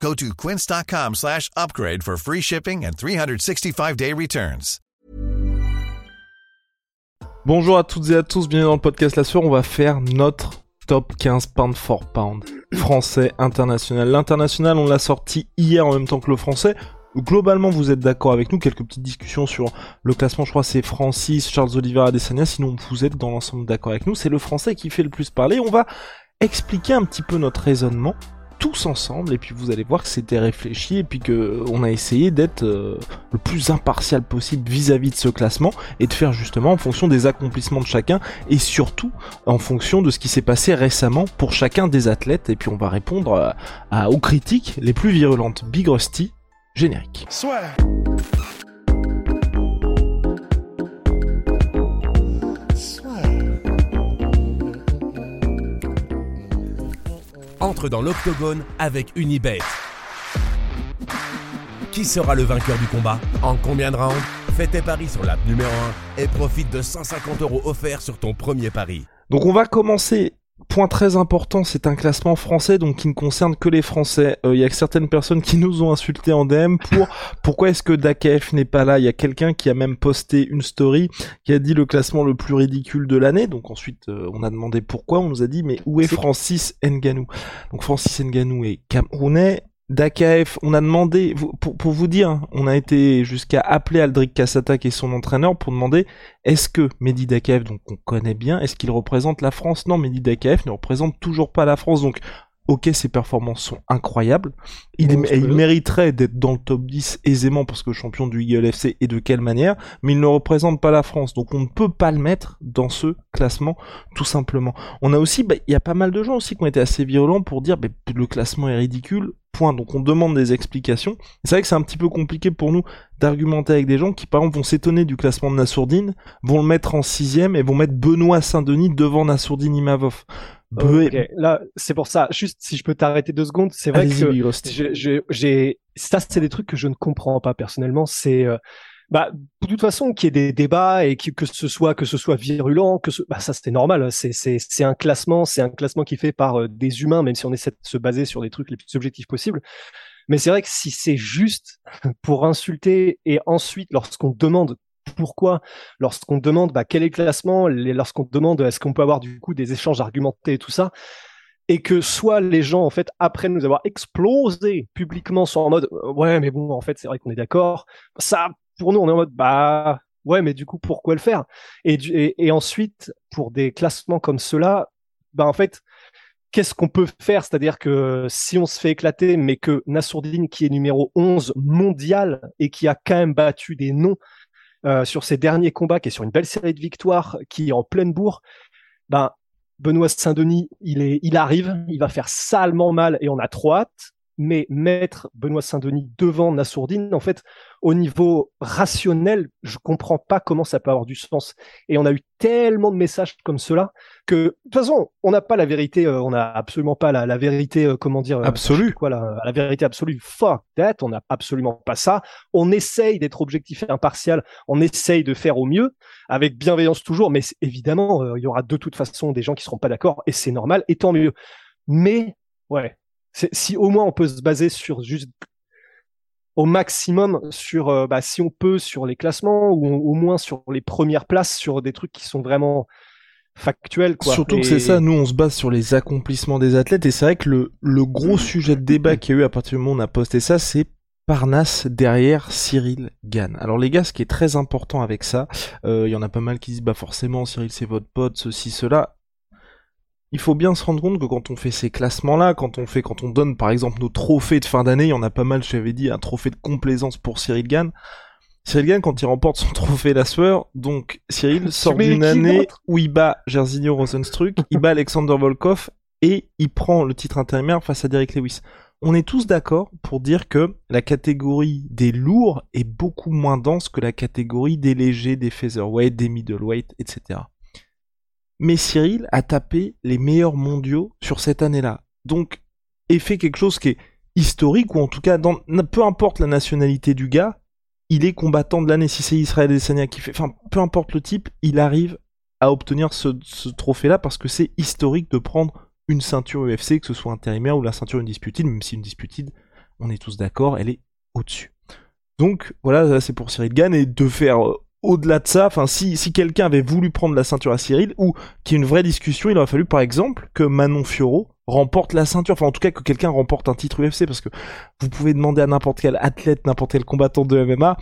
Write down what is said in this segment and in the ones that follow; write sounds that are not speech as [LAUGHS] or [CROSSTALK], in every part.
Go to quince.com slash upgrade for free shipping and 365-day returns. Bonjour à toutes et à tous, bienvenue dans le podcast La Sueur, on va faire notre top 15 pound for pound français international. L'international, on l'a sorti hier en même temps que le français. Globalement, vous êtes d'accord avec nous. Quelques petites discussions sur le classement. Je crois c'est Francis, Charles Oliveira, Adesanya. Sinon, vous êtes dans l'ensemble d'accord avec nous. C'est le français qui fait le plus parler. On va expliquer un petit peu notre raisonnement tous ensemble et puis vous allez voir que c'était réfléchi et puis que on a essayé d'être euh, le plus impartial possible vis-à-vis de ce classement et de faire justement en fonction des accomplissements de chacun et surtout en fonction de ce qui s'est passé récemment pour chacun des athlètes et puis on va répondre à, à- aux critiques les plus virulentes. Big Rusty, générique. Entre dans l'octogone avec Unibet. Qui sera le vainqueur du combat En combien de rounds Fais tes paris sur l'app numéro 1 et profite de 150 euros offerts sur ton premier pari. Donc on va commencer. Point très important, c'est un classement français donc qui ne concerne que les Français. Euh, Il y a certaines personnes qui nous ont insultés en DM pour [LAUGHS] pourquoi est-ce que Dakef n'est pas là. Il y a quelqu'un qui a même posté une story qui a dit le classement le plus ridicule de l'année. Donc ensuite euh, on a demandé pourquoi. On nous a dit mais où est Francis Nganou? Donc Francis Nganou est camerounais. D'AKF, on a demandé, pour, pour vous dire, on a été jusqu'à appeler Aldric Kassata qui est son entraîneur pour demander est-ce que Mehdi Dakaev, donc on connaît bien, est-ce qu'il représente la France? Non, Mehdi Dakaev ne représente toujours pas la France, donc ok, ses performances sont incroyables. Il, Bon, il mériterait d'être dans le top 10 aisément parce que champion du Eagle FC et de quelle manière, mais il ne représente pas la France, donc on ne peut pas le mettre dans ce classement, tout simplement. On a aussi, bah, il y a pas mal de gens aussi qui ont été assez violents pour dire bah, le classement est ridicule, point. Donc on demande des explications. C'est vrai que c'est un petit peu compliqué pour nous d'argumenter avec des gens qui par exemple vont s'étonner du classement de Nassourdine, vont le mettre en sixième et vont mettre Benoît Saint-Denis devant Nassourdine Imavov. Be- Là, c'est pour ça. Juste, si je peux t'arrêter deux secondes, c'est vrai que j'ai, ça, c'est des trucs que je ne comprends pas personnellement. C'est, euh, bah, de toute façon, qu'il y ait des débats et que, que ce soit, que ce soit virulent, que bah, ça, c'est normal. C'est, c'est, c'est un classement, c'est un classement qui est fait par euh, des humains, même si on essaie de se baser sur des trucs les plus objectifs possibles. Mais c'est vrai que si c'est juste [LAUGHS] pour insulter et ensuite, lorsqu'on demande pourquoi, lorsqu'on demande bah, quel est le classement, lorsqu'on demande est-ce qu'on peut avoir du coup des échanges argumentés et tout ça, et que soit les gens en fait après nous avoir explosé publiquement sont en mode euh, ouais mais bon en fait c'est vrai qu'on est d'accord, ça pour nous on est en mode bah ouais mais du coup pourquoi le faire? Et, ensuite pour des classements comme ceux-là, bah en fait qu'est-ce qu'on peut faire? C'est-à-dire que si on se fait éclater, mais que Nassourdine, qui est numéro 11 mondial et qui a quand même battu des noms euh, sur ses derniers combats, qui est sur une belle série de victoires, qui est en pleine bourre, ben, Benoît Saint-Denis, il, il arrive, il va faire salement mal et on a trop hâte. Mais mettre Benoît Saint-Denis devant Nassourdine, en fait, au niveau rationnel, je comprends pas comment ça peut avoir du sens. Et on a eu tellement de messages comme cela que, de toute façon, on n'a pas la vérité, euh, on n'a absolument pas la, la vérité, euh, comment dire, euh, Absolue. Quoi, la, la vérité absolue. Fuck that, on n'a absolument pas ça. On essaye d'être objectif et impartial, on essaye de faire au mieux, avec bienveillance toujours, mais évidemment, euh, il y aura de toute façon des gens qui seront pas d'accord, et c'est normal, et tant mieux. Mais, ouais, si au moins on peut se baser sur juste au maximum sur, euh, bah, si on peut, sur les classements ou au moins sur les premières places, sur des trucs qui sont vraiment factuels. Quoi. Surtout que c'est ça, nous on se base sur les accomplissements des athlètes et c'est vrai que le, le gros sujet de débat qu'il y a eu à partir du moment où on a posté ça, c'est Parnasse derrière Cyril Gann. Alors les gars, ce qui est très important avec ça, euh, il y en a pas mal qui disent bah forcément Cyril c'est votre pote, ceci, cela. Il faut bien se rendre compte que quand on fait ces classements-là, quand on fait, quand on donne par exemple nos trophées de fin d'année, il y en a pas mal, je t'avais dit, un trophée de complaisance pour Cyril Gann. Cyril Gann, quand il remporte son [LAUGHS] trophée la sueur, donc Cyril sort d'une année où il bat Jairzinho Rosenstruck, il bat Alexander Volkov et il prend le titre intérimaire face à Derek Lewis. on est tous d'accord pour dire que la catégorie des lourds est beaucoup moins dense que la catégorie des légers, des featherweight, des middleweight, etc. Mais Cyril a tapé les meilleurs mondiaux sur cette année-là. Donc, et fait quelque chose qui est historique, ou en tout cas, peu importe la nationalité du gars, il est combattant de l'année. Si c'est Israël Adesanya qui fait, enfin, peu importe le type, il arrive à obtenir ce, trophée-là parce que c'est historique de prendre une ceinture UFC, que ce soit intérimaire ou la ceinture indisputée, même si une disputée, on est tous d'accord, elle est au-dessus. Donc voilà, c'est pour Cyril Gann et de faire euh, au-delà de ça, enfin si, si quelqu'un avait voulu prendre la ceinture à Cyril ou qu'il y ait une vraie discussion, il aurait fallu par exemple que Manon Fioro remporte la ceinture, enfin en tout cas que quelqu'un remporte un titre UFC parce que vous pouvez demander à n'importe quel athlète, n'importe quel combattant de MMA,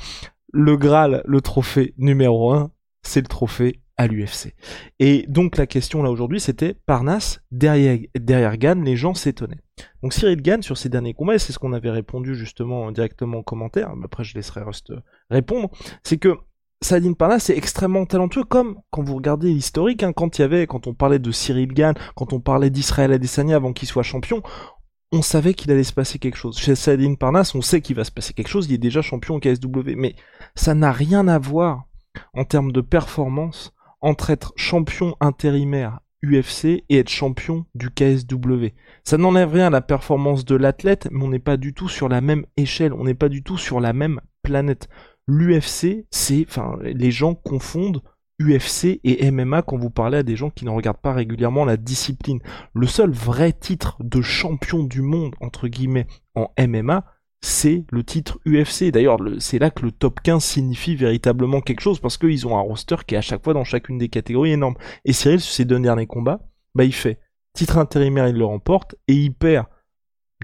le Graal, le trophée numéro 1, c'est le trophée à l'UFC. Et donc la question là aujourd'hui c'était Parnasse derrière, derrière Gann, les gens s'étonnaient. Donc Cyril Gann sur ses derniers combats, et c'est ce qu'on avait répondu justement directement en commentaire, après je laisserai Rust répondre, c'est que Saladin Parnasse est extrêmement talentueux comme quand vous regardez l'historique, hein, quand y avait, quand on parlait de Cyril Gann, quand on parlait d'Israël Adesanya avant qu'il soit champion, on savait qu'il allait se passer quelque chose. Chez Saladin Parnasse, on sait qu'il va se passer quelque chose, il est déjà champion au KSW, mais ça n'a rien à voir en termes de performance entre être champion intérimaire UFC et être champion du KSW. Ça n'enlève rien à la performance de l'athlète, mais on n'est pas du tout sur la même échelle, on n'est pas du tout sur la même planète. L'UFC, c'est, enfin, les gens confondent UFC et MMA quand vous parlez à des gens qui ne regardent pas régulièrement la discipline. Le seul vrai titre de champion du monde, entre guillemets, en MMA, c'est le titre UFC. D'ailleurs, c'est là que le top 15 signifie véritablement quelque chose parce qu'ils ont un roster qui est à chaque fois dans chacune des catégories énorme. Et Cyril, sur ses deux derniers combats, bah, il fait titre intérimaire, il le remporte et il perd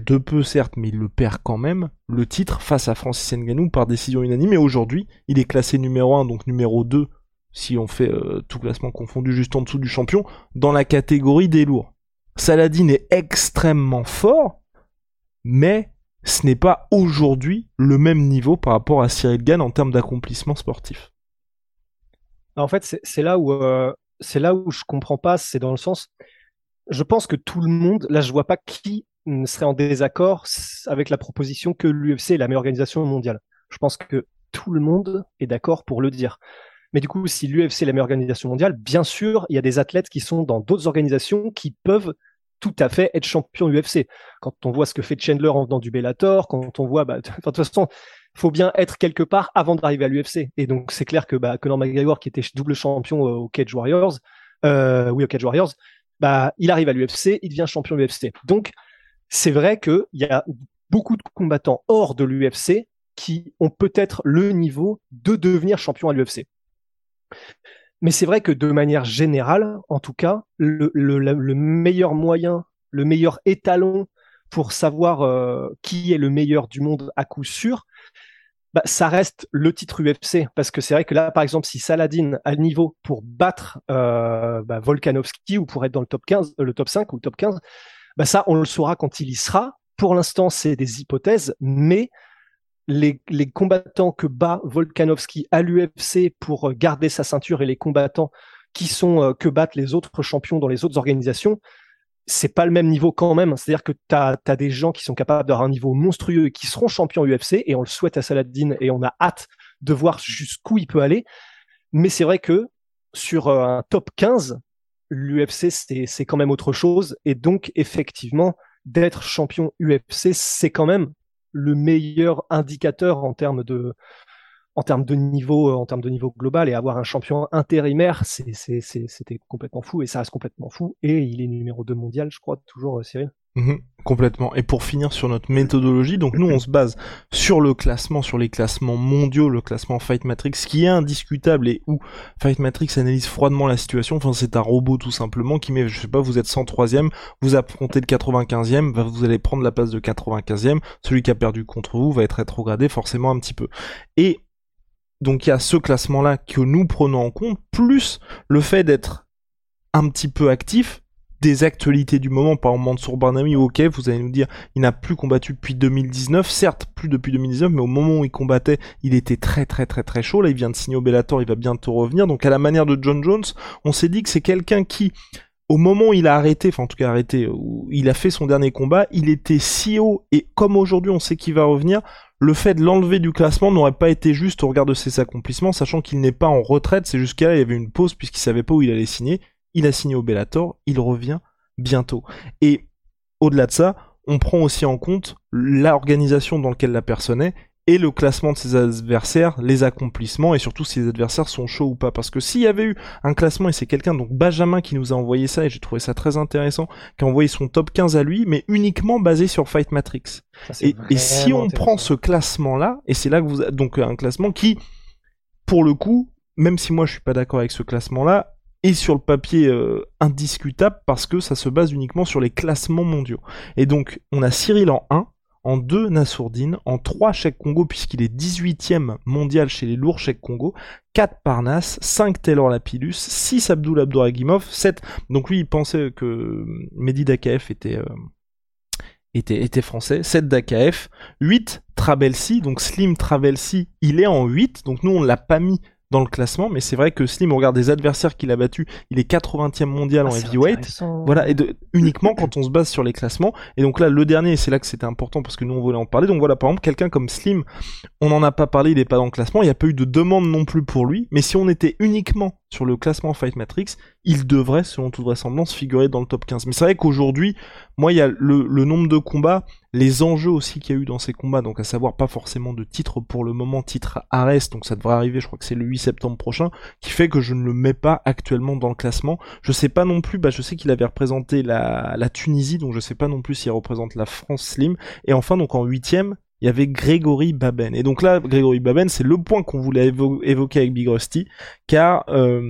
de peu certes, mais il le perd quand même, le titre face à Francis Ngannou par décision unanime. Et aujourd'hui, il est classé numéro 1, donc numéro 2, si on fait euh, tout classement confondu juste en dessous du champion, dans la catégorie des lourds. Saladin est extrêmement fort, mais ce n'est pas aujourd'hui le même niveau par rapport à Cyril Gann en termes d'accomplissement sportif. En fait, c'est là où euh, là où je comprends pas. C'est dans le sens, je pense que tout le monde, là, je vois pas qui serait en désaccord avec la proposition que l'UFC est la meilleure organisation mondiale. Je pense que tout le monde est d'accord pour le dire. Mais du coup, si l'UFC est la meilleure organisation mondiale, bien sûr, il y a des athlètes qui sont dans d'autres organisations qui peuvent tout à fait être champion UFC. Quand on voit ce que fait Chandler en venant du Bellator, quand on voit, bah, [LAUGHS] de toute façon, faut bien être quelque part avant d'arriver à l'UFC. Et donc c'est clair que bah, Conor McGregor, qui était double champion au Cage Warriors, euh, oui Cage Warriors, bah il arrive à l'UFC, il devient champion UFC. Donc c'est vrai qu'il y a beaucoup de combattants hors de l'UFC qui ont peut-être le niveau de devenir champion à l'UFC. Mais c'est vrai que de manière générale, en tout cas, le, meilleur moyen, le meilleur étalon pour savoir euh, qui est le meilleur du monde à coup sûr, bah, ça reste le titre UFC. Parce que c'est vrai que là, par exemple, si Saladin a le niveau pour battre euh, bah, Volkanovski ou pour être dans le top 15, euh, le top 5 ou top 15, bah, ça, on le saura quand il y sera. Pour l'instant, c'est des hypothèses, mais les, combattants que bat Volkanovski à l'UFC pour euh, garder sa ceinture et les combattants qui sont euh, que battent les autres champions dans les autres organisations, c'est pas le même niveau quand même. C'est-à-dire que tu as, des gens qui sont capables d'avoir un niveau monstrueux et qui seront champions UFC, et on le souhaite à Saladin, et on a hâte de voir jusqu'où il peut aller. Mais c'est vrai que sur euh, un top 15, l'UFC, c'est quand même autre chose. Et donc, effectivement, d'être champion UFC, c'est quand même le meilleur indicateur en termes de en termes de niveau en termes de niveau global. Et avoir un champion intérimaire c'était complètement fou. Et ça reste complètement fou. Et il est numéro 2 mondial je crois toujours euh, Cyril Mhm, complètement. Et pour finir sur notre méthodologie, donc nous on se base sur le classement, sur les classements mondiaux, le classement Fight Matrix, qui est indiscutable et où Fight Matrix analyse froidement la situation. Enfin c'est un robot tout simplement qui met, je sais pas, vous êtes 103ème, vous affrontez le 95ème, vous allez prendre la place de 95ème, celui qui a perdu contre vous va être rétrogradé forcément un petit peu. Et donc il y a ce classement-là que nous prenons en compte, plus le fait d'être un petit peu actif, des actualités du moment, par exemple Mansour Barnami, ok, vous allez nous dire, il n'a plus combattu depuis 2019, certes plus depuis 2019, mais au moment où il combattait, il était très très très très chaud, là il vient de signer au Bellator, il va bientôt revenir, donc à la manière de John Jones, on s'est dit que c'est quelqu'un qui, au moment où il a arrêté, enfin en tout cas arrêté, où il a fait son dernier combat, il était si haut et comme aujourd'hui on sait qu'il va revenir, le fait de l'enlever du classement n'aurait pas été juste au regard de ses accomplissements, sachant qu'il n'est pas en retraite, c'est jusqu'à là il y avait une pause puisqu'il savait pas où il allait signer. Il a signé au Bellator, il revient bientôt. Et au-delà de ça, on prend aussi en compte l'organisation dans laquelle la personne est et le classement de ses adversaires, les accomplissements et surtout si les adversaires sont chauds ou pas. Parce que s'il y avait eu un classement et c'est quelqu'un, donc Benjamin qui nous a envoyé ça et j'ai trouvé ça très intéressant, qui a envoyé son top 15 à lui, mais uniquement basé sur Fight Matrix. et, si on prend ce classement-là, et c'est là que vous, donc un classement qui, pour le coup, même si moi je suis pas d'accord avec ce classement-là, est sur le papier euh, indiscutable parce que ça se base uniquement sur les classements mondiaux. Et donc, on a Cyril en 1, en 2 Nassourdine, en 3 Cheikh Congo puisqu'il est 18ème mondial chez les lourds Cheikh Congo, 4 Parnas, 5 Taylor Lapillus, 6 Abdul Abdouragimov, 7 donc lui il pensait que Mehdi Dakaef était euh, était, était français, 7 Dakaef, 8 Travelsi, donc Slim Travelsi, il est en 8, donc nous on l'a pas mis dans le classement, mais c'est vrai que Slim, on regarde des adversaires qu'il a battus, il est 80e mondial en ah, heavyweight. Voilà, et de, uniquement quand on se base sur les classements. Et donc là, le dernier, c'est là que c'était important parce que nous on voulait en parler. Donc voilà, par exemple, quelqu'un comme Slim, on n'en a pas parlé, il n'est pas dans le classement, il n'y a pas eu de demande non plus pour lui. Mais si on était uniquement sur le classement Fight Matrix, il devrait, selon toute vraisemblance, figurer dans le top 15. Mais c'est vrai qu'aujourd'hui, moi, il y a le, le, nombre de combats, les enjeux aussi qu'il y a eu dans ces combats, donc à savoir pas forcément de titre pour le moment, titre Ares, donc ça devrait arriver, je crois que c'est le 8 septembre prochain, qui fait que je ne le mets pas actuellement dans le classement. Je sais pas non plus, bah je sais qu'il avait représenté la, la Tunisie, donc je sais pas non plus s'il représente la France Slim. Et enfin, donc en huitième, il y avait Grégory Baben. Et donc là, Grégory Baben, c'est le point qu'on voulait évoquer avec Big Rusty, car euh,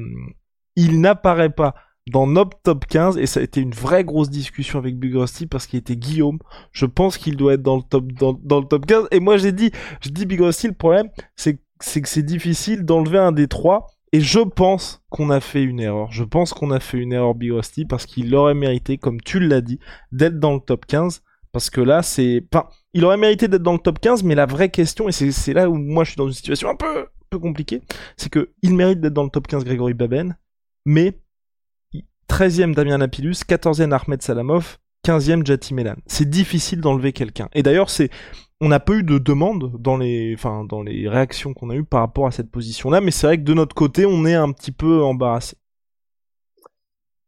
il n'apparaît pas dans notre top 15 et ça a été une vraie grosse discussion avec Big Rusty parce qu'il était Guillaume. Je pense qu'il doit être dans le top dans, le top 15 et moi j'ai dit je dis Big Rusty le problème c'est c'est que c'est difficile d'enlever un des trois et je pense qu'on a fait une erreur. Je pense qu'on a fait une erreur Big Rusty parce qu'il aurait mérité comme tu l'as dit d'être dans le top 15 parce que là c'est enfin il aurait mérité d'être dans le top 15 mais la vraie question et c'est là où moi je suis dans une situation un peu peu compliquée, c'est que il mérite d'être dans le top 15 Grégory Baben mais 13e Damien Lapillus, 14e Ahmed Salamov, 15e Jati Melan. C'est difficile d'enlever quelqu'un. Et d'ailleurs, c'est on n'a pas eu de demande dans les réactions qu'on a eues par rapport à cette position-là, mais c'est vrai que de notre côté, on est un petit peu embarrassé.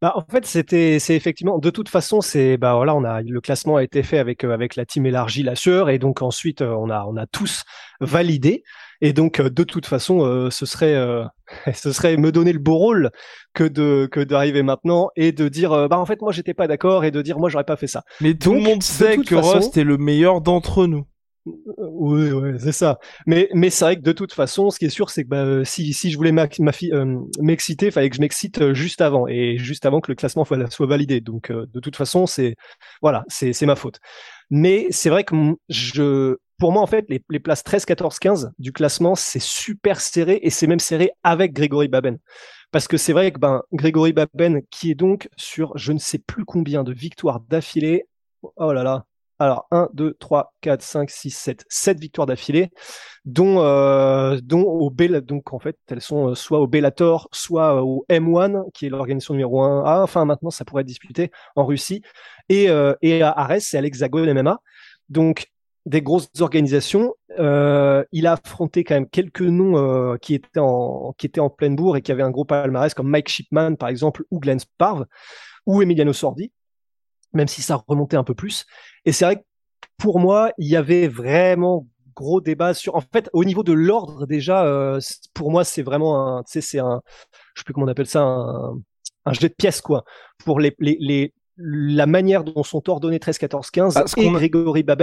Bah, en fait, c'était, c'est effectivement, de toute façon, c'est, bah le classement a été fait avec, euh, avec la team élargie, la sueur, et donc ensuite, euh, on a tous validé. Et donc, euh, de toute façon, euh, ce serait, euh, [LAUGHS] ce serait me donner le beau rôle que de que d'arriver maintenant et de dire, bah en fait, moi, j'étais pas d'accord et de dire, moi, j'aurais pas fait ça. Mais tout le monde sait que Rust est le meilleur d'entre nous. Oui, oui, c'est ça. Mais, mais c'est vrai que de toute façon, ce qui est sûr, c'est que bah, si, si je voulais m'exciter, il fallait que je m'excite juste avant et juste avant que le classement soit validé. Donc, de toute façon, c'est voilà, c'est ma faute. Mais c'est vrai que je, pour moi, en fait, les, places 13, 14, 15 du classement, c'est super serré et c'est même serré avec Grégory Baben. Parce que c'est vrai que ben, Grégory Baben, qui est donc sur je ne sais plus combien de victoires d'affilée, oh là là, alors 1, 2, 3, 4, 5, 6, 7, 7 victoires d'affilée, dont, euh, dont au Bell, donc en fait, elles sont euh, soit au Bellator, soit au M1, qui est l'organisation numéro 1 Ah, enfin maintenant ça pourrait être disputé en Russie, et, euh, et à Ares, c'est à l'Hexagone MMA. Donc des grosses organisations. Euh, il a affronté quand même quelques noms euh, qui étaient en qui étaient en pleine bourre et qui avaient un gros palmarès comme Mike Shipman par exemple ou Glenn Sparv ou Emiliano Sordi, même si ça remontait un peu plus. Et c'est vrai que pour moi, il y avait vraiment gros débat sur. En fait, au niveau de l'ordre déjà, euh, pour moi, c'est vraiment un, tu sais, c'est un, je sais plus comment on appelle ça, un, un jet de pièces quoi, pour les les, les la manière dont sont ordonnés 13, 14, 15 ah, et Grégory Babel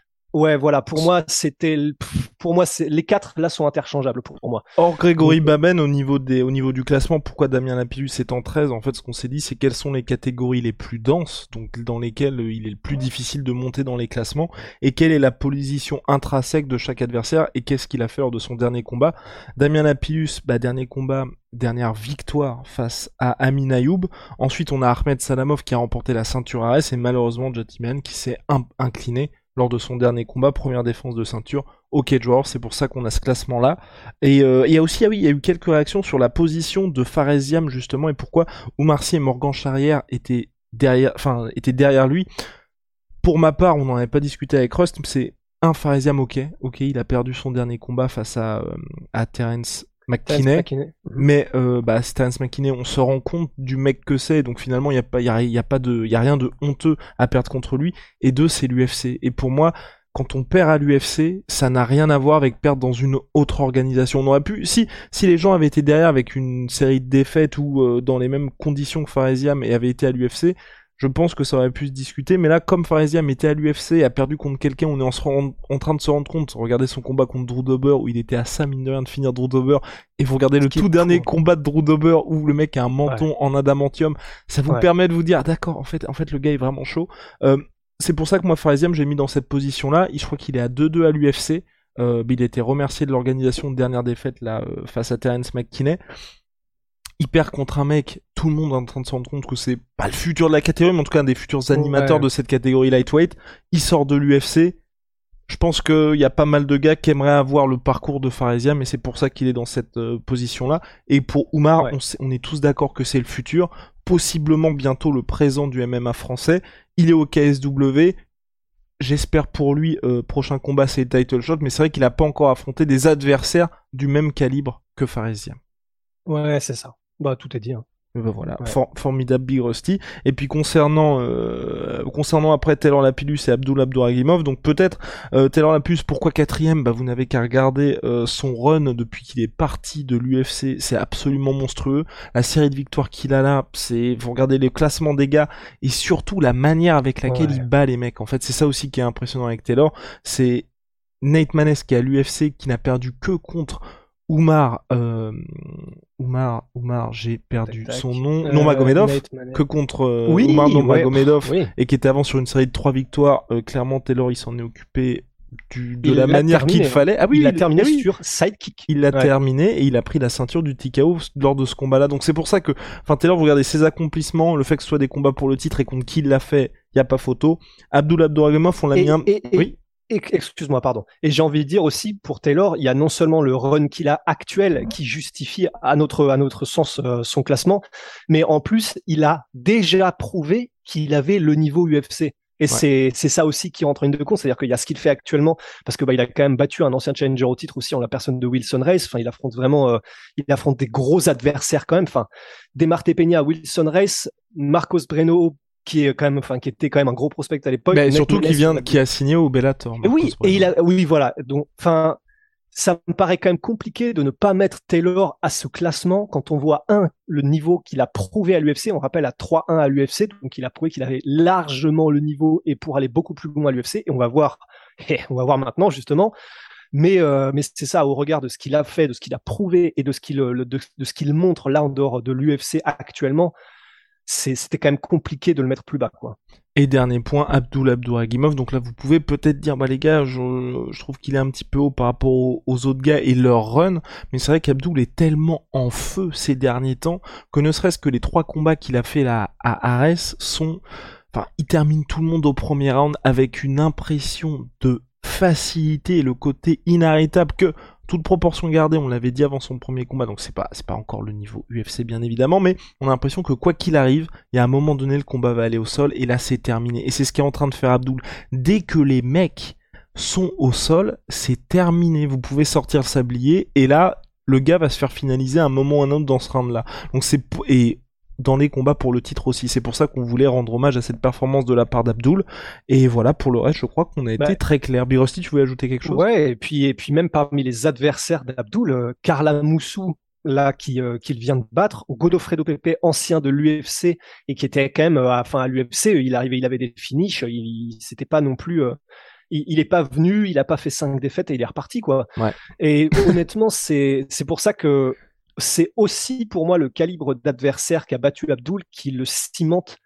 Ouais, voilà. Pour moi, c'était, pour moi, c'est les quatre là sont interchangeables pour, moi. Or Grégory Baben au niveau des, au niveau du classement, pourquoi Damien Lapillus est en 13 En fait, ce qu'on s'est dit, c'est quelles sont les catégories les plus denses, donc dans lesquelles euh, il est le plus difficile de monter dans les classements, et quelle est la position intrinsèque de chaque adversaire, et qu'est-ce qu'il a fait lors de son dernier combat? Damien Lapillus, bah dernier combat, dernière victoire face à Amin Ayoub. Ensuite, on a Ahmed Salamov qui a remporté la ceinture AS et malheureusement Jatiman qui s'est incliné lors de son dernier combat, première défense de ceinture au Cage c'est pour ça qu'on a ce classement-là. Et euh, il y a aussi, ah oui, il y a eu quelques réactions sur la position de Faresiam justement et pourquoi Oumar et Morgan Charrière étaient derrière, lui. Pour ma part, on n'en avait pas discuté avec Rust, c'est un Faresiam, ok, ok, il a perdu son dernier combat face à, euh, à Terence McKinney, mhm. mais euh, bah, Terence McKinney, on se rend compte du mec que c'est, donc finalement il y a pas, y a, pas de, y a rien de honteux à perdre contre lui. Et deux, c'est l'UFC. Et pour moi, quand on perd à l'UFC, ça n'a rien à voir avec perdre dans une autre organisation. On aurait pu, si, si les gens avaient été derrière avec une série de défaites ou euh, dans les mêmes conditions que Faresiam et avaient été à l'UFC, je pense que ça aurait pu se discuter, mais là, comme Faresiam était à l'UFC et a perdu contre quelqu'un, on est en, en, train de se rendre compte. Regardez son combat contre Drew Dober où il était à 5 mine de rien de finir Drew Dober. Et vous regardez le tout dernier combat de Drew Dober où le mec a un menton en adamantium. Ça vous permet de vous dire, d'accord, en fait, en fait, le gars est vraiment chaud. Euh, c'est pour ça que moi, Faresiam, j'ai mis dans cette position-là. Je crois qu'il est à 2-2 à l'UFC. Euh, il a été remercié de l'organisation de dernière défaite là euh, face à Terence McKinney il perd contre un mec, tout le monde est en train de se rendre compte que c'est pas le futur de la catégorie, mais en tout cas un des futurs animateurs de cette catégorie lightweight. Il sort de l'UFC. Je pense qu'il y a pas mal de gars qui aimeraient avoir le parcours de Faresia, mais c'est pour ça qu'il est dans cette euh, position-là. Et pour Oumar, on, est tous d'accord que c'est le futur, possiblement bientôt le présent du MMA français. Il est au KSW. J'espère pour lui, euh, prochain combat c'est le title shot, mais c'est vrai qu'il n'a pas encore affronté des adversaires du même calibre que Faresia. Ouais, c'est ça. Bah, tout est dit. Hein. Ben voilà, formidable Big Rusty. Et puis concernant euh, concernant après Taylor Lapillus et Abdul Abdouragimov, donc peut-être euh, Taylor Lapillus, pourquoi quatrième? Bah vous n'avez qu'à regarder euh, son run depuis qu'il est parti de l'UFC, c'est absolument monstrueux. La série de victoires qu'il a là, c'est vous regardez les classements des gars et surtout la manière avec laquelle il bat les mecs. En fait, c'est ça aussi qui est impressionnant avec Taylor, c'est Nate Manes qui est à l'UFC qui n'a perdu que contre Oumar, euh, Oumar, Oumar, j'ai perdu son nom, euh, Magomedov, que contre euh, Oumar Magomedov, et qui était avant sur une série de trois victoires. Euh, clairement, Taylor, il s'en est occupé du, de la manière qu'il fallait. Ah oui, il a terminé sur sidekick. Il l'a terminé et il a pris la ceinture du TKO lors de ce combat-là. Donc c'est pour ça que, enfin Taylor, vous regardez ses accomplissements, le fait que ce soit des combats pour le titre et contre qui il l'a fait, il y a pas photo. Abdul Abdouragomov, on l'a mis un... oui excuse-moi, pardon. Et j'ai envie de dire aussi pour Taylor, il y a non seulement le run qu'il a actuel qui justifie à notre à notre sens euh, son classement, mais en plus il a déjà prouvé qu'il avait le niveau UFC. Et c'est c'est ça aussi qui entre en ligne de compte, c'est-à-dire qu'il y a ce qu'il fait actuellement, parce que bah il a quand même battu un ancien challenger au titre aussi en la personne de Wilson Race. Enfin, il affronte vraiment, euh, il affronte des gros adversaires quand même. Enfin, Demarte Peña, Wilson Race, Marcos Breno, qui est quand même, enfin, qui était quand même un gros prospect à l'époque. Mais surtout qui vient, qui a signé au Bellator. Oui, et il a, oui, voilà. Donc, enfin, ça me paraît quand même compliqué de ne pas mettre Taylor à ce classement quand on voit un le niveau qu'il a prouvé à l'UFC. On rappelle à 3-1 à l'UFC, donc il a prouvé qu'il avait largement le niveau et pour aller beaucoup plus loin à l'UFC. Et on va voir, [LAUGHS] on va voir maintenant justement. Mais euh, mais c'est ça au regard de ce qu'il a fait, de ce qu'il a prouvé et de ce qu'il de, de ce qu'il montre là en dehors de l'UFC actuellement c'était quand même compliqué de le mettre plus bas, quoi. Et dernier point, Abdul Abdouragimov. Donc là, vous pouvez peut-être dire, bah les gars, je, trouve qu'il est un petit peu haut par rapport aux, autres gars et leur run. Mais c'est vrai qu'Abdul est tellement en feu ces derniers temps que ne serait-ce que les trois combats qu'il a fait là à Ares sont, enfin, il termine tout le monde au premier round avec une impression de facilité et le côté inarrêtable que toute proportion gardée, on l'avait dit avant son premier combat, donc c'est pas c'est pas encore le niveau UFC bien évidemment, mais on a l'impression que quoi qu'il arrive, il y a un moment donné le combat va aller au sol et là c'est terminé. Et c'est ce qui est en train de faire Abdul. Dès que les mecs sont au sol, c'est terminé. Vous pouvez sortir le sablier et là le gars va se faire finaliser à un moment ou un autre dans ce round là. Donc c'est et dans les combats pour le titre aussi. C'est pour ça qu'on voulait rendre hommage à cette performance de la part d'Abdul. Et voilà, pour le reste, je crois qu'on a été bah, très clair. Birosti, tu voulais ajouter quelque chose? Ouais, et puis, et puis même parmi les adversaires d'Abdul, euh, Carla Moussou, là euh, qu'il vient de battre Godofredo Pepe ancien de l'UFC et qui était quand même euh, enfin à l'UFC il arrivait il avait des finishes il, c'était pas non plus il, il est pas venu, il a pas fait cinq défaites et il est reparti quoi. Ouais. Et honnêtement, c'est c'est pour ça que c'est aussi pour moi le calibre d'adversaire qu'a battu Abdul qui le cimente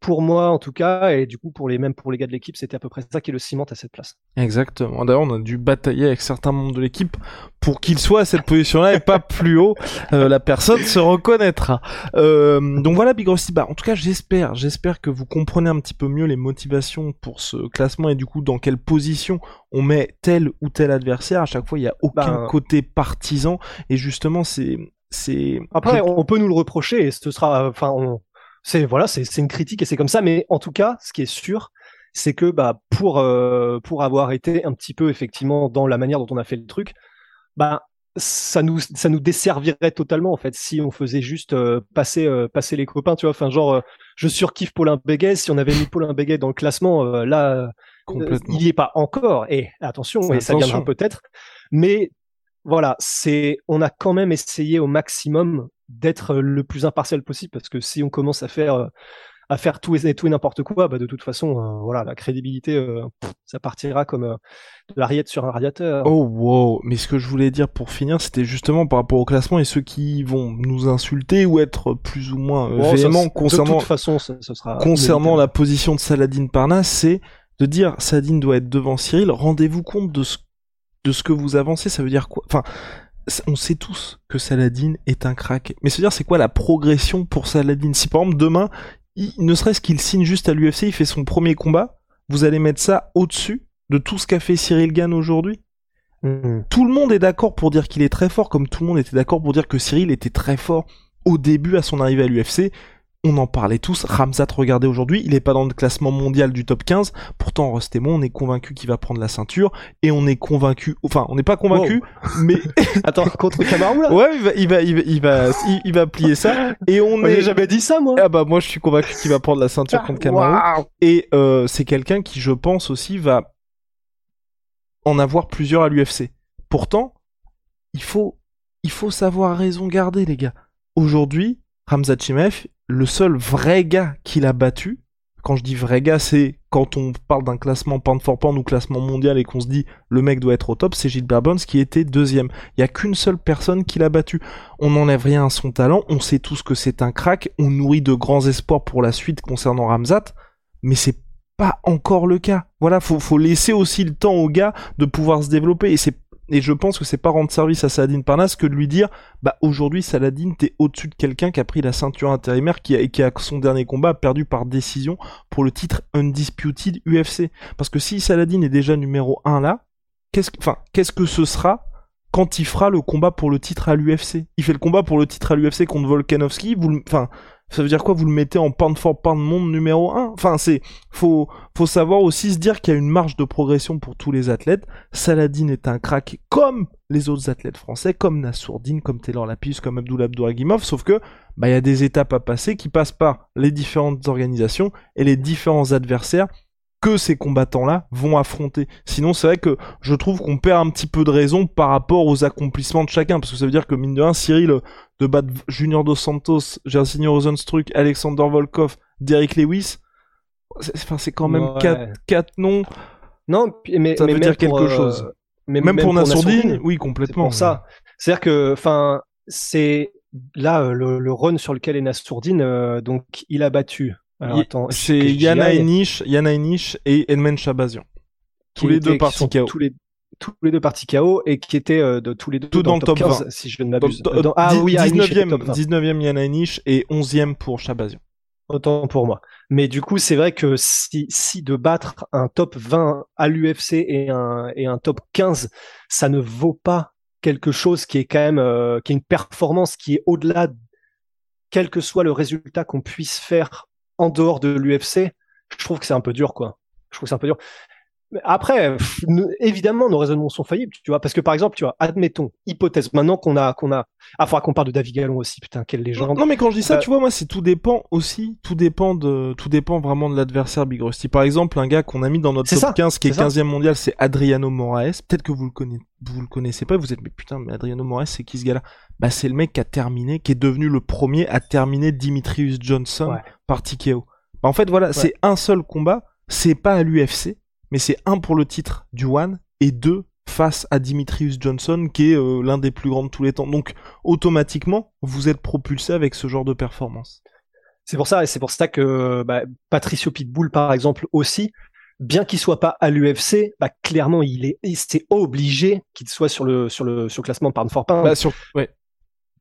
pour moi en tout cas et du coup pour les mêmes pour les gars de l'équipe c'était à peu près ça qui le cimente à cette place. Exactement. D'ailleurs, on a dû batailler avec certains membres de l'équipe pour qu'il soit à cette position-là et pas plus haut. Euh, la personne se reconnaîtra. Euh, donc voilà, Big Rusty. Bah, en tout cas, j'espère, j'espère que vous comprenez un petit peu mieux les motivations pour ce classement et du coup dans quelle position on met tel ou tel adversaire. À chaque fois, il y a aucun Ben- côté partisan et justement, c'est c'est Après, on peut nous le reprocher et ce sera, enfin, on, c'est voilà, c'est une critique et c'est comme ça. Mais en tout cas, ce qui est sûr, c'est que bah pour euh, pour avoir été un petit peu effectivement dans la manière dont on a fait le truc, bah ça nous ça nous desservirait totalement en fait si on faisait juste euh, passer euh, passer les copains, tu vois. Enfin, genre, euh, je surkiffe Paulin Béguet. Si on avait mis Paulin Béguet dans le classement, là, il y est pas encore. Et attention, et ça Attention. viendra peut-être. Mais voilà, c'est, on a quand même essayé au maximum d'être le plus impartial possible parce que si on commence à faire, euh, à faire tout et tout et n'importe quoi, bah de toute façon, euh, voilà, la crédibilité, euh, ça partira comme euh, de la rillette sur un radiateur. Oh wow, mais ce que je voulais dire pour finir, c'était justement par rapport au classement et ceux qui vont nous insulter ou être plus ou moins ça, c'est- concernant De toute façon, ça, sera. concernant la position de Saladin Parnasse, c'est de dire Saladin doit être devant Cyril. Rendez-vous compte de ce de ce que vous avancez. Ça veut dire quoi? Enfin, on sait tous que Saladin est un crack. Mais se dire c'est quoi la progression pour Saladin? Si par exemple demain, il- ne serait-ce qu'il signe juste à l'UFC, il fait son premier combat, vous allez mettre ça au-dessus de tout ce qu'a fait Cyril Gann aujourd'hui? Mhm. tout le monde est d'accord pour dire qu'il est très fort, comme tout le monde était d'accord pour dire que Cyril était très fort au début à son arrivée à l'UFC. On en parlait tous. Ramzat, regardez aujourd'hui, il est pas dans le classement mondial du top 15. Pourtant, Rust et moi, on est convaincu qu'il va prendre la ceinture et on est convaincu, enfin, on n'est pas convaincu, mais [LAUGHS] Attends, contre Kamaru là? Ouais, il va, il va, il va, il va, il- il va plier ça et on J'ai est. jamais dit ça moi. Ah bah moi, je suis convaincu qu'il va prendre la ceinture contre Kamaru. Et euh, c'est quelqu'un qui, je pense aussi, va en avoir plusieurs à l'UFC. Pourtant, il faut, il faut savoir raison garder, les gars. Aujourd'hui, Hamza Chimaev, le seul vrai gars qu'il a battu, quand je dis vrai gars, c'est quand on parle d'un classement pound for pound ou classement mondial et qu'on se dit le mec doit être au top, c'est Gilbert Burns qui était deuxième. Il y a qu'une seule personne qui l'a battu. On n'enlève rien à son talent, on sait tous que c'est un crack, on nourrit de grands espoirs pour la suite concernant Ramzat, mais c'est pas encore le cas. Voilà, faut, faut laisser aussi le temps au gars de pouvoir se développer et c'est et je pense que c'est pas rendre service à Saladin Parnasse que de lui dire bah aujourd'hui Saladin t'es au-dessus de quelqu'un qui a pris la ceinture intérimaire qui a, qui a son dernier combat perdu par décision pour le titre undisputed UFC parce que si Saladin est déjà numéro 1 là qu'est-ce que enfin qu'est-ce que ce sera quand il fera le combat pour le titre à l'UFC il fait le combat pour le titre à l'UFC contre Volkanovski vous enfin ça veut dire quoi? Vous le mettez en pound for pound monde numéro 1 Enfin, c'est faut faut savoir aussi se dire qu'il y a une marge de progression pour tous les athlètes. Saladin est un crack comme les autres athlètes français, comme Nassourdine, comme Taylor Lapis, comme Abdullah Abdouragimov, sauf que bah il y a des étapes à passer qui passent par les différentes organisations et les différents adversaires que ces combattants-là vont affronter. Sinon, c'est vrai que je trouve qu'on perd un petit peu de raison par rapport aux accomplissements de chacun, parce que ça veut dire que mine de rien, Cyril euh, de battre Junior Dos Santos, Jairzinho Rosenstruck, Alexander Volkov, Derek Lewis, c'est quand même Ouais. quatre, quatre noms. Non, mais Ça mais veut même dire quelque pour, euh, chose. mais Même, pour Nassourdine, oui, complètement. pour ça. C'est-à-dire que, enfin, c'est là euh, le, le run sur lequel est Nassourdine, euh, donc il a battu. C'est Yana Enish, Yana Enish et Edmond Chabazian. Tous les deux partis KO. Tous les, tous les deux partis KO et qui étaient euh, de tous les deux Tout dans le top 15, 20. si je ne m'abuse. ah oui, Anish était 19e, top 20. 19e Yana Enish et 11e pour Chabazian. Autant pour moi. Mais du coup, c'est vrai que si, si de battre un top 20 à l'UFC et un, et un top 15, ça ne vaut pas quelque chose qui est quand même, euh, qui est une performance qui est au-delà, quel que soit le résultat qu'on puisse faire en dehors de l'UFC, je trouve que c'est un peu dur, quoi. Je trouve que c'est un peu dur. Après, pff, évidemment, nos raisonnements sont faillibles, tu vois, parce que par exemple, tu vois, admettons, hypothèse, maintenant qu'on a, qu'on a, ah, faudra qu'on parle de David Gallon aussi, putain, quelle légende. non, mais quand je dis ça, Euh, tu vois, moi, c'est tout dépend aussi, tout dépend de, tout dépend vraiment de l'adversaire Big Rusty. Par exemple, un gars qu'on a mis dans notre top ça, 15, qui est c'est ça. 15e mondial, c'est Adriano Moraes. Peut-être que vous le connaissez, vous le connaissez pas, vous êtes, mais putain, mais Adriano Moraes, c'est qui ce gars-là? Bah, c'est le mec qui a terminé, qui est devenu le premier à terminer Dimitrius Johnson Ouais. par TKO. Bah, en fait, voilà, c'est un seul combat, c'est pas à l'UFC. Mais c'est un pour le titre du One et deux face à Dimitrius Johnson qui est euh, l'un des plus grands de tous les temps. Donc automatiquement, vous êtes propulsé avec ce genre de performance. C'est pour ça et c'est pour ça que bah, Patricio Pitbull par exemple aussi, bien qu'il soit pas à l'UFC, bah, clairement il est c'est obligé qu'il soit sur le sur le sur le classement pound for. Bah, sur, ouais.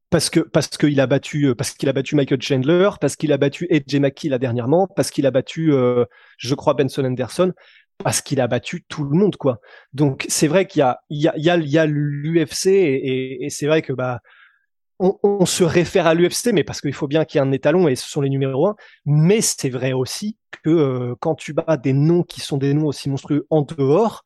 Parce que parce qu'il a battu parce qu'il a battu Michael Chandler, parce qu'il a battu AJ McKee là dernièrement, parce qu'il a battu euh, je crois Benson Anderson parce qu'il a battu tout le monde, quoi. Donc c'est vrai qu'il y a, il y a, il y a, l'UFC et, et, c'est vrai que bah on, on se réfère à l'UFC, mais parce qu'il faut bien qu'il y ait un étalon et ce sont les numéros un. Mais c'est vrai aussi que euh, quand tu bats des noms qui sont des noms aussi monstrueux en dehors,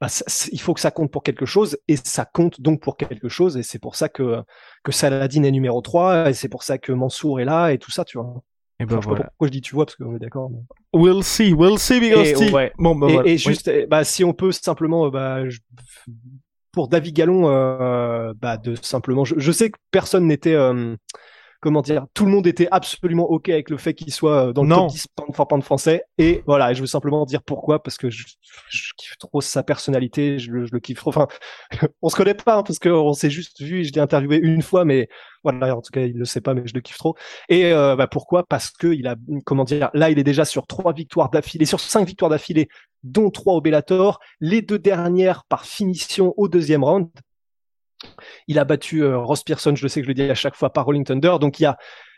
bah, il faut que ça compte pour quelque chose et ça compte donc pour quelque chose et c'est pour ça que que Saladin est numéro 3 et c'est pour ça que Mansour est là et tout ça, tu vois. Et ben voilà. pourquoi je dis tu vois parce qu'on est d'accord. We'll see, we'll see, because et, ouais. bon, bah, et, voilà. et, juste, eh, bah, si on peut simplement, euh, bah, je... pour David Gallon, euh, bah, de simplement, je, je, sais que personne n'était euh, comment dire, tout le monde était absolument ok avec le fait qu'il soit euh, dans le non. top 10 pound français. Et voilà, je veux simplement dire pourquoi, parce que je, je kiffe trop sa personnalité, je, je, le kiffe trop. Enfin, [LAUGHS] on se connaît pas, hein, parce qu'on s'est juste vu, je l'ai interviewé une fois, mais voilà, en tout cas, il le sait pas, mais je le kiffe trop. Et euh, bah, pourquoi? Parce que il a, comment dire, là, il est déjà sur trois victoires d'affilée, sur cinq victoires d'affilée, dont trois au Bellator, les deux dernières par finition au deuxième round. Il a battu euh, Ross Pearson, je le sais que je le dis à chaque fois, par Rolling Thunder. Donc il y a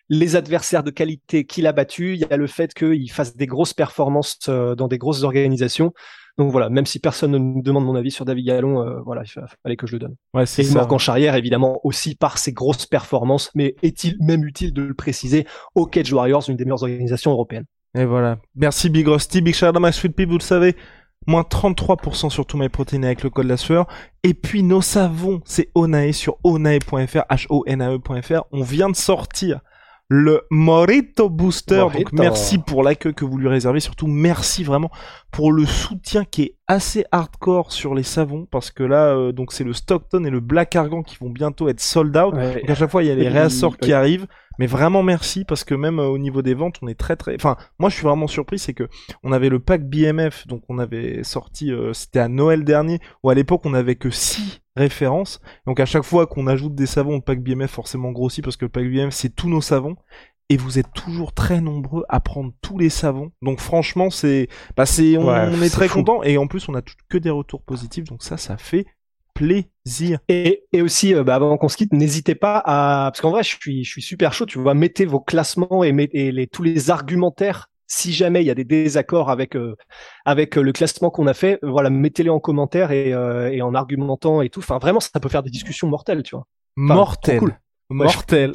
les adversaires de qualité qu'il a battus, il y a le fait qu'il fasse des grosses performances euh, dans des grosses organisations. Donc voilà, même si personne ne me demande mon avis sur David Gallon, euh, voilà, il fallait que je le donne. Ouais, c'est Et Morgan Charrière, évidemment, aussi par ses grosses performances, mais est-il même utile de le préciser au Cage Warriors, une des meilleures organisations européennes? Et voilà. Merci Big Rusty, Big shout sweet people, vous le savez moins 33% sur tout MyProtein avec le code la sueur. Et puis nos savons, c'est Onae sur onae.fr, H-O-N-A-E.fr. On vient de sortir le Morito Booster. Morito. Donc merci pour l'accueil que vous lui réservez. Surtout merci vraiment pour le soutien qui est assez hardcore sur les savons parce que là euh, donc c'est le Stockton et le Black Argan qui vont bientôt être sold out. Ouais. Donc à chaque fois il y a les réassorts qui arrivent. Mais vraiment merci parce que même euh, au niveau des ventes, on est très très. Enfin, moi je suis vraiment surpris, c'est que on avait le pack BMF, donc on avait sorti, euh, c'était à Noël dernier, où à l'époque on avait que 6 références. Donc à chaque fois qu'on ajoute des savons, le pack BMF forcément grossit parce que le pack BMF c'est tous nos savons. Et vous êtes toujours très nombreux à prendre tous les savons. Donc franchement, c'est, bah c'est, on, Ouais, on est très content. Et en plus, on a tout- que des retours positifs. Donc ça, ça fait plaisir. Et, et aussi, euh, bah, avant qu'on se quitte, n'hésitez pas à, parce qu'en vrai, je suis, je suis super chaud. Tu vois, mettez vos classements et, met- et les, tous les argumentaires. Si jamais il y a des désaccords avec euh, avec euh, le classement qu'on a fait, euh, voilà, mettez-les en commentaire et, euh, et en argumentant et tout. Enfin, vraiment, ça peut faire des discussions mortelles, tu vois. Enfin, Mortel.